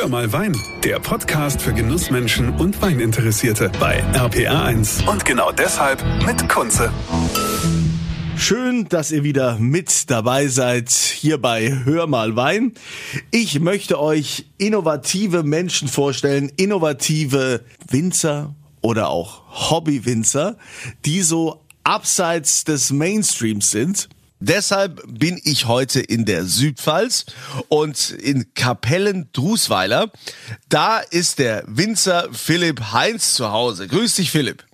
Hör mal Wein, der Podcast für Genussmenschen und Weininteressierte bei RPR1. Und genau deshalb mit Kunze. Schön, dass ihr wieder mit dabei seid hier bei Hör mal Wein. Ich möchte euch innovative Menschen vorstellen, innovative Winzer oder auch Hobbywinzer, die so abseits des Mainstreams sind Deshalb bin ich heute in der Südpfalz und in Kapellen-Drusweiler. Da ist der Winzer Philipp Heinz zu Hause. Grüß dich, Philipp.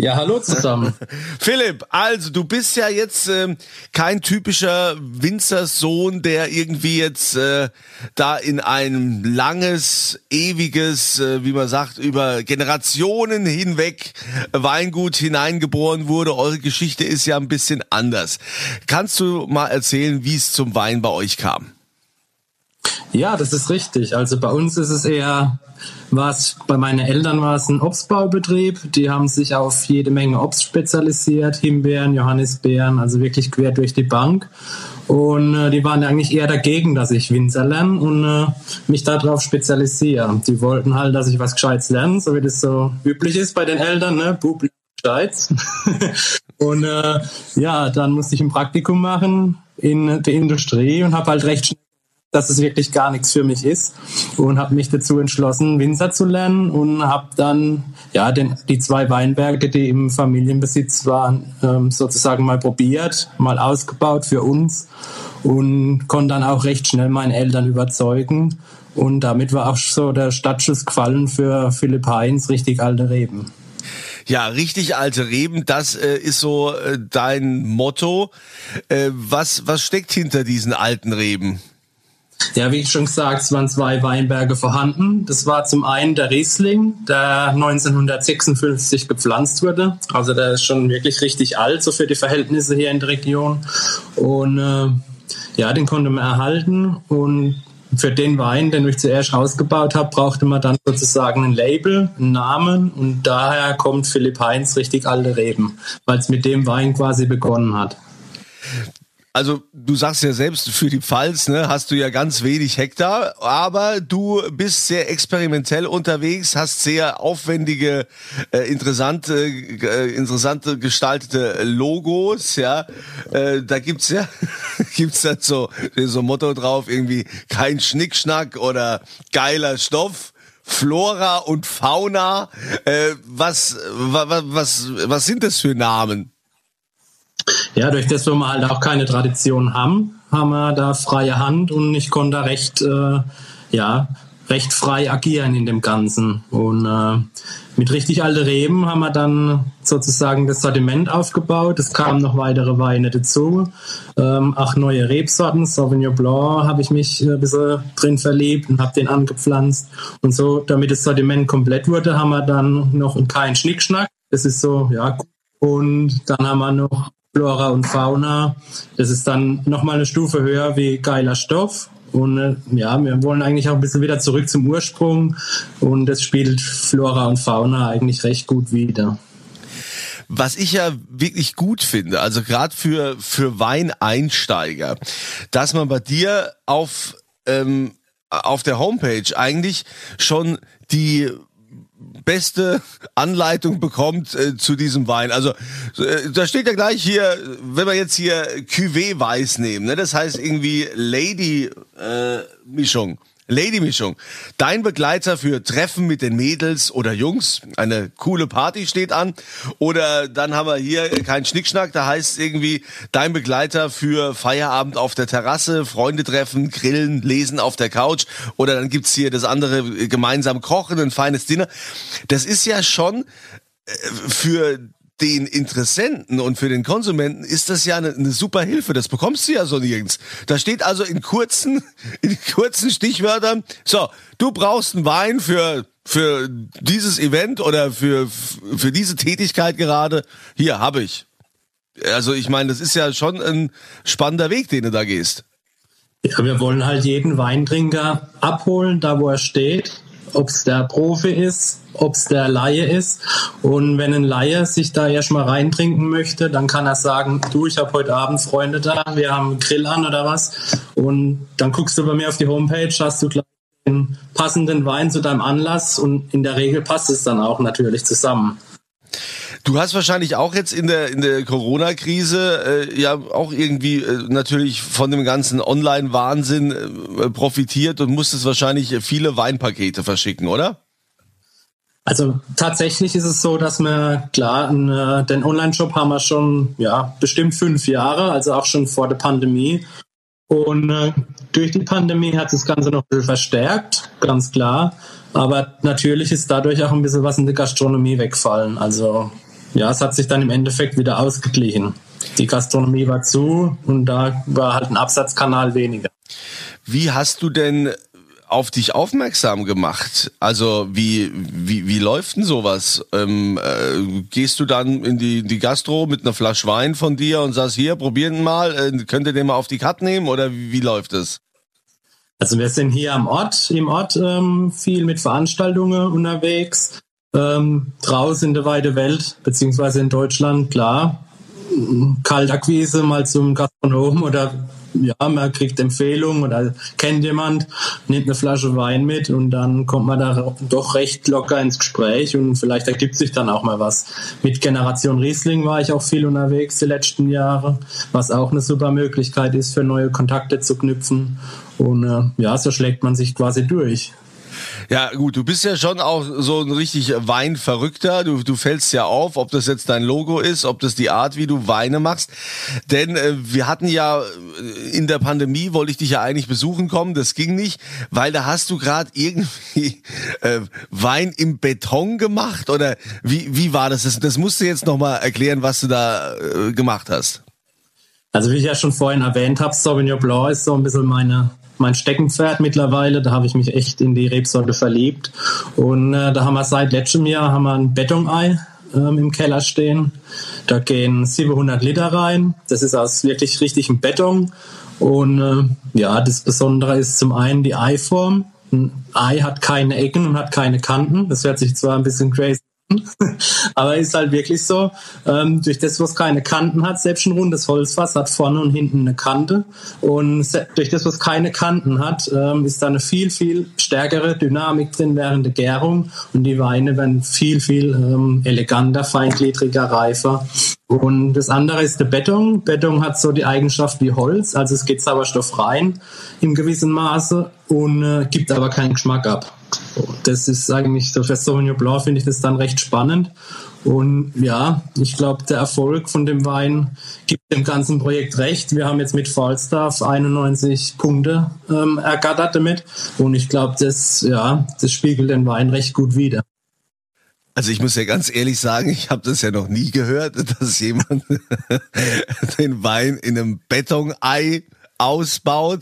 Ja, hallo zusammen. Philipp, also du bist ja jetzt äh, kein typischer Winzersohn, der irgendwie jetzt äh, da in ein langes, ewiges, äh, wie man sagt, über Generationen hinweg Weingut hineingeboren wurde. Eure Geschichte ist ja ein bisschen anders. Kannst du mal erzählen, wie es zum Wein bei euch kam? Ja, das ist richtig. Also bei uns ist es eher was bei meinen Eltern war es ein Obstbaubetrieb. Die haben sich auf jede Menge Obst spezialisiert, Himbeeren, Johannisbeeren, also wirklich quer durch die Bank. Und äh, die waren eigentlich eher dagegen, dass ich Winzer lerne und äh, mich darauf spezialisiere. Die wollten halt, dass ich was Gescheites lerne, so wie das so üblich ist bei den Eltern, ne? Bub Gescheites. und äh, ja, dann musste ich ein Praktikum machen in der Industrie und habe halt recht schnell dass es wirklich gar nichts für mich ist und habe mich dazu entschlossen, Winzer zu lernen und habe dann ja den, die zwei Weinberge, die im Familienbesitz waren, ähm, sozusagen mal probiert, mal ausgebaut für uns und konnte dann auch recht schnell meinen Eltern überzeugen und damit war auch so der Startschuss gefallen für Philipp Heinz, richtig alte Reben. Ja, richtig alte Reben, das äh, ist so äh, dein Motto. Äh, was, was steckt hinter diesen alten Reben? Ja, wie ich schon gesagt, es waren zwei Weinberge vorhanden. Das war zum einen der Riesling, der 1956 gepflanzt wurde. Also der ist schon wirklich richtig alt, so für die Verhältnisse hier in der Region. Und äh, ja, den konnte man erhalten. Und für den Wein, den ich zuerst rausgebaut habe, brauchte man dann sozusagen ein Label, einen Namen. Und daher kommt Philipp Heinz richtig alte Reben, weil es mit dem Wein quasi begonnen hat also du sagst ja selbst, für die Pfalz ne, hast du ja ganz wenig Hektar, aber du bist sehr experimentell unterwegs, hast sehr aufwendige, äh, interessante, äh, interessante gestaltete Logos, ja. Äh, da gibt's ja, gibt's dann so, so Motto drauf, irgendwie kein Schnickschnack oder geiler Stoff. Flora und Fauna. Äh, was, was, was, was sind das für Namen? Ja, durch das wir halt auch keine Tradition haben, haben wir da freie Hand und ich konnte da recht, äh, ja, recht frei agieren in dem Ganzen. Und äh, mit richtig alte Reben haben wir dann sozusagen das Sortiment aufgebaut. Es kamen noch weitere Weine dazu. Ähm, auch neue Rebsorten. Sauvignon Blanc habe ich mich ein bisschen drin verliebt und habe den angepflanzt. Und so, damit das Sortiment komplett wurde, haben wir dann noch keinen Schnickschnack. Das ist so, ja. Und dann haben wir noch Flora und Fauna. Das ist dann nochmal eine Stufe höher wie geiler Stoff. Und äh, ja, wir wollen eigentlich auch ein bisschen wieder zurück zum Ursprung. Und das spielt Flora und Fauna eigentlich recht gut wieder. Was ich ja wirklich gut finde, also gerade für, für Weineinsteiger, dass man bei dir auf, ähm, auf der Homepage eigentlich schon die beste Anleitung bekommt äh, zu diesem Wein. Also äh, da steht ja gleich hier, wenn wir jetzt hier Cuvée Weiß nehmen, ne, das heißt irgendwie Lady äh, Mischung. Lady-Mischung. Dein Begleiter für Treffen mit den Mädels oder Jungs. Eine coole Party steht an. Oder dann haben wir hier kein Schnickschnack. Da heißt irgendwie dein Begleiter für Feierabend auf der Terrasse, Freunde treffen, grillen, lesen auf der Couch. Oder dann gibt's hier das andere gemeinsam kochen, ein feines Dinner. Das ist ja schon äh, für den Interessenten und für den Konsumenten ist das ja eine, eine, super Hilfe. Das bekommst du ja so nirgends. Da steht also in kurzen, in kurzen Stichwörtern, so, du brauchst einen Wein für, für dieses Event oder für, für diese Tätigkeit gerade. Hier, habe ich. Also ich meine, das ist ja schon ein spannender Weg, den du da gehst. Ja, wir wollen halt jeden Weintrinker abholen, da wo er steht ob es der Profi ist, ob es der Laie ist. Und wenn ein Laie sich da erstmal reintrinken möchte, dann kann er sagen, du, ich habe heute Abend Freunde da, wir haben einen Grill an oder was. Und dann guckst du bei mir auf die Homepage, hast du gleich den passenden Wein zu deinem Anlass und in der Regel passt es dann auch natürlich zusammen. Du hast wahrscheinlich auch jetzt in der in der Corona-Krise äh, ja auch irgendwie äh, natürlich von dem ganzen Online-Wahnsinn äh, profitiert und musstest wahrscheinlich viele Weinpakete verschicken, oder? Also tatsächlich ist es so, dass wir klar äh, den Online-Shop haben wir schon ja bestimmt fünf Jahre, also auch schon vor der Pandemie. Und äh, durch die Pandemie hat das Ganze noch verstärkt, ganz klar. Aber natürlich ist dadurch auch ein bisschen was in der Gastronomie wegfallen. Also ja, es hat sich dann im Endeffekt wieder ausgeglichen. Die Gastronomie war zu und da war halt ein Absatzkanal weniger. Wie hast du denn auf dich aufmerksam gemacht? Also wie wie wie läuft denn sowas? Ähm, äh, gehst du dann in die die Gastro mit einer Flasche Wein von dir und sagst hier probieren mal, äh, könnt ihr den mal auf die Karte nehmen oder wie, wie läuft es? Also wir sind hier am Ort, im Ort ähm, viel mit Veranstaltungen unterwegs. Ähm, draußen in der weite Welt, beziehungsweise in Deutschland, klar. Kaltakquise mal zum Gastronom oder ja, man kriegt Empfehlungen oder kennt jemand, nimmt eine Flasche Wein mit und dann kommt man da doch recht locker ins Gespräch und vielleicht ergibt sich dann auch mal was. Mit Generation Riesling war ich auch viel unterwegs die letzten Jahre, was auch eine super Möglichkeit ist, für neue Kontakte zu knüpfen. Und äh, ja, so schlägt man sich quasi durch. Ja, gut, du bist ja schon auch so ein richtig Weinverrückter. Du, du fällst ja auf, ob das jetzt dein Logo ist, ob das die Art, wie du Weine machst. Denn äh, wir hatten ja äh, in der Pandemie, wollte ich dich ja eigentlich besuchen kommen, das ging nicht, weil da hast du gerade irgendwie äh, Wein im Beton gemacht oder wie, wie war das? Das, das musst du jetzt nochmal erklären, was du da äh, gemacht hast. Also wie ich ja schon vorhin erwähnt habe, Sauvignon Blanc ist so ein bisschen meine mein Steckenpferd mittlerweile. Da habe ich mich echt in die Rebsorte verliebt. Und äh, da haben wir seit letztem Jahr haben wir ein Betonei ähm, im Keller stehen. Da gehen 700 Liter rein. Das ist aus wirklich richtigem Beton. Und äh, ja, das Besondere ist zum einen die Eiform. Ein Ei hat keine Ecken und hat keine Kanten. Das hört sich zwar ein bisschen crazy aber ist halt wirklich so, ähm, durch das, was keine Kanten hat, selbst ein rundes Holzfass hat vorne und hinten eine Kante. Und durch das, was keine Kanten hat, ähm, ist da eine viel, viel stärkere Dynamik drin während der Gärung. Und die Weine werden viel, viel ähm, eleganter, feingliedriger, reifer. Und das andere ist der Beton. Beton hat so die Eigenschaft wie Holz, also es geht Sauerstoff rein im gewissen Maße und äh, gibt aber keinen Geschmack ab. Das ist eigentlich so für Sauvignon Blanc finde ich das dann recht spannend. Und ja, ich glaube, der Erfolg von dem Wein gibt dem ganzen Projekt recht. Wir haben jetzt mit Falstaff 91 Punkte ähm, ergattert damit. Und ich glaube, das, ja, das spiegelt den Wein recht gut wider. Also ich muss ja ganz ehrlich sagen, ich habe das ja noch nie gehört, dass jemand den Wein in einem Betonei ausbaut.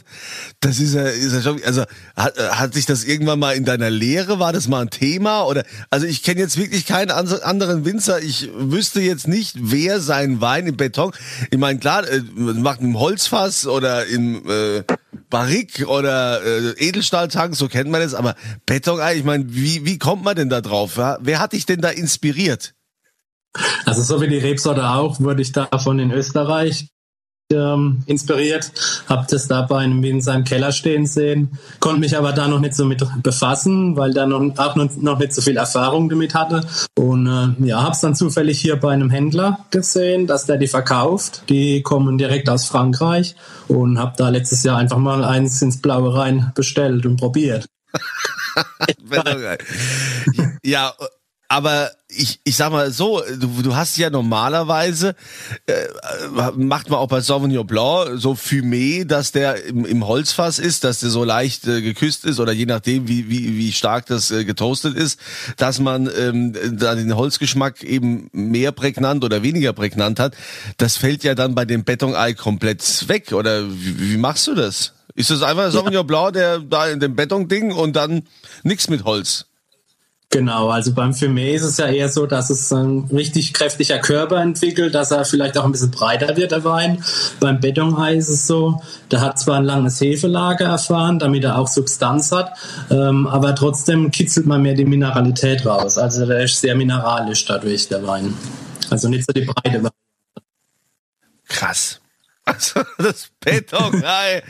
Das ist ja, ist ja schon, also hat, hat sich das irgendwann mal in deiner Lehre, war das mal ein Thema? Oder also ich kenne jetzt wirklich keinen anderen Winzer. Ich wüsste jetzt nicht, wer seinen Wein im Beton. Ich meine, klar, äh, macht im Holzfass oder im äh, Barrik oder äh, Edelstahltank, so kennt man das, aber Beton, ich meine, wie, wie kommt man denn da drauf? Wer hat dich denn da inspiriert? Also so wie die Rebsorte auch, wurde ich davon in Österreich ähm, inspiriert, habe das da bei einem in seinem Keller stehen sehen, konnte mich aber da noch nicht so mit befassen, weil da noch, auch noch, nicht so viel Erfahrung damit hatte und äh, ja, habe es dann zufällig hier bei einem Händler gesehen, dass der die verkauft. Die kommen direkt aus Frankreich und habe da letztes Jahr einfach mal eins ins Blaue rein bestellt und probiert. ja, aber ich, ich sag mal so, du, du hast ja normalerweise, äh, macht man auch bei Sauvignon Blanc so Fumé, dass der im, im Holzfass ist, dass der so leicht äh, geküsst ist oder je nachdem, wie, wie, wie stark das äh, getoastet ist, dass man ähm, da den Holzgeschmack eben mehr prägnant oder weniger prägnant hat. Das fällt ja dann bei dem Betonei komplett weg. Oder wie, wie machst du das? Ist das einfach Sauvignon ja. Blanc, der da in dem Betonding und dann nichts mit Holz? Genau, also beim Fumé ist es ja eher so, dass es ein richtig kräftiger Körper entwickelt, dass er vielleicht auch ein bisschen breiter wird, der Wein. Beim Betonei ist es so, der hat zwar ein langes Hefelager erfahren, damit er auch Substanz hat, ähm, aber trotzdem kitzelt man mehr die Mineralität raus. Also der ist sehr mineralisch dadurch, der Wein. Also nicht so die breite Variante. Krass. Also das Betonei.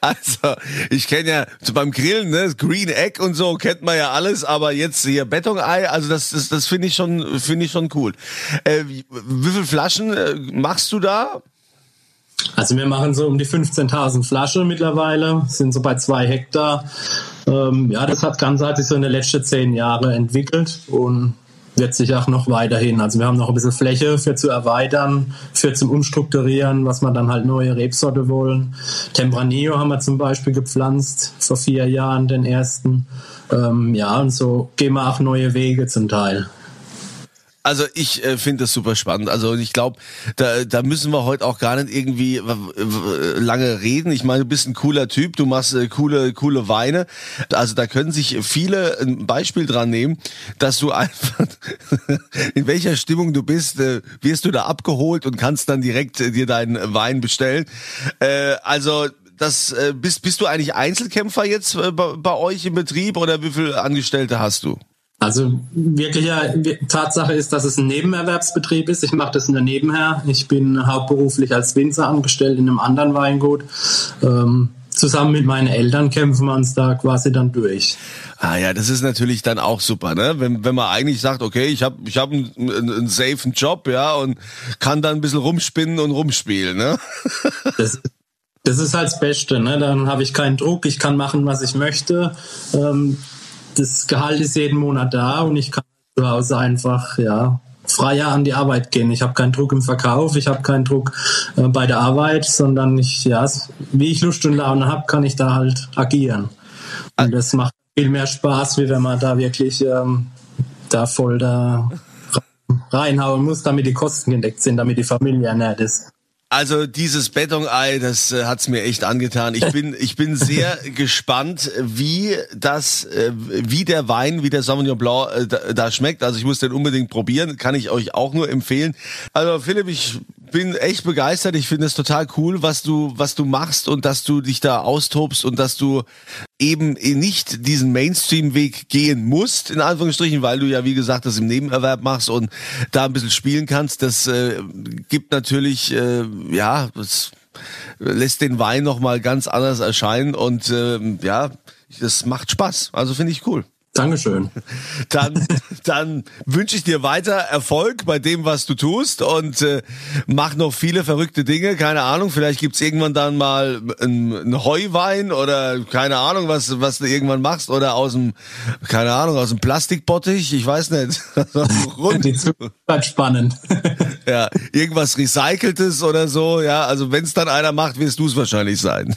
Also ich kenne ja so beim Grillen, ne, Green Egg und so kennt man ja alles, aber jetzt hier Betonei, also das das, das finde ich schon finde ich schon cool. Äh, wie, viele Flaschen äh, machst du da? Also wir machen so um die 15.000 Flaschen mittlerweile, sind so bei zwei Hektar. Ähm, ja, das hat ganz hat sich so in den letzten zehn Jahren entwickelt und wird sich auch noch weiterhin. Also wir haben noch ein bisschen Fläche für zu erweitern, für zum Umstrukturieren, was wir dann halt neue Rebsorte wollen. Tempranillo haben wir zum Beispiel gepflanzt vor vier Jahren, den ersten. Ähm, ja, und so gehen wir auch neue Wege zum Teil. Also ich äh, finde das super spannend. Also ich glaube, da, da müssen wir heute auch gar nicht irgendwie lange reden. Ich meine, du bist ein cooler Typ, du machst äh, coole, coole Weine. Also da können sich viele ein Beispiel dran nehmen, dass du einfach in welcher Stimmung du bist, äh, wirst du da abgeholt und kannst dann direkt äh, dir deinen Wein bestellen. Äh, also das äh, bist bist du eigentlich Einzelkämpfer jetzt bei, bei euch im Betrieb oder wie viele Angestellte hast du? Also wirkliche Tatsache ist, dass es ein Nebenerwerbsbetrieb ist. Ich mache das nur nebenher. Ich bin hauptberuflich als Winzer angestellt in einem anderen Weingut. Ähm, zusammen mit meinen Eltern kämpfen wir uns da quasi dann durch. Ah ja, das ist natürlich dann auch super, ne? Wenn, wenn man eigentlich sagt, okay, ich habe ich hab einen, einen, einen safen Job, ja, und kann dann ein bisschen rumspinnen und rumspielen, ne? Das, das ist halt das Beste, ne? Dann habe ich keinen Druck, ich kann machen, was ich möchte. Ähm, das Gehalt ist jeden Monat da und ich kann zu Hause einfach, ja, freier an die Arbeit gehen. Ich habe keinen Druck im Verkauf, ich habe keinen Druck äh, bei der Arbeit, sondern ich, ja, wie ich Lust und Laune habe, kann ich da halt agieren. Und das macht viel mehr Spaß, wie wenn man da wirklich ähm, da voll da reinhauen muss, damit die Kosten gedeckt sind, damit die Familie ernährt ist. Also dieses Betonei, das äh, hat's mir echt angetan. Ich bin ich bin sehr gespannt, wie das äh, wie der Wein, wie der Sauvignon Blanc äh, da, da schmeckt. Also ich muss den unbedingt probieren, kann ich euch auch nur empfehlen. Also Philipp, ich bin echt begeistert. Ich finde es total cool, was du, was du machst und dass du dich da austobst und dass du eben nicht diesen Mainstream-Weg gehen musst, in Anführungsstrichen, weil du ja, wie gesagt, das im Nebenerwerb machst und da ein bisschen spielen kannst. Das äh, gibt natürlich, äh, ja, das lässt den Wein nochmal ganz anders erscheinen und äh, ja, das macht Spaß. Also finde ich cool. Dankeschön. Dann, dann wünsche ich dir weiter Erfolg bei dem, was du tust und äh, mach noch viele verrückte Dinge. Keine Ahnung, vielleicht gibt's irgendwann dann mal einen Heuwein oder keine Ahnung, was, was du irgendwann machst oder aus dem, keine Ahnung, aus dem Plastikbottich, ich weiß nicht. Die Zukunft spannend. ja, irgendwas Recyceltes oder so. Ja, also wenn es dann einer macht, wirst du es wahrscheinlich sein.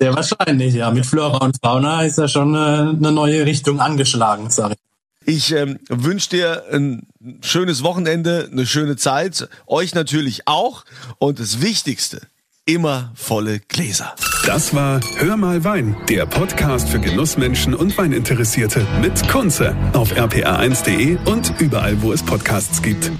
Sehr wahrscheinlich, ja. Mit Flora und Fauna ist ja schon eine, eine neue Richtung angeschlagen, sag ich. Ich ähm, wünsche dir ein schönes Wochenende, eine schöne Zeit, euch natürlich auch und das Wichtigste, immer volle Gläser. Das war Hör mal Wein, der Podcast für Genussmenschen und Weininteressierte mit Kunze auf rpa1.de und überall, wo es Podcasts gibt.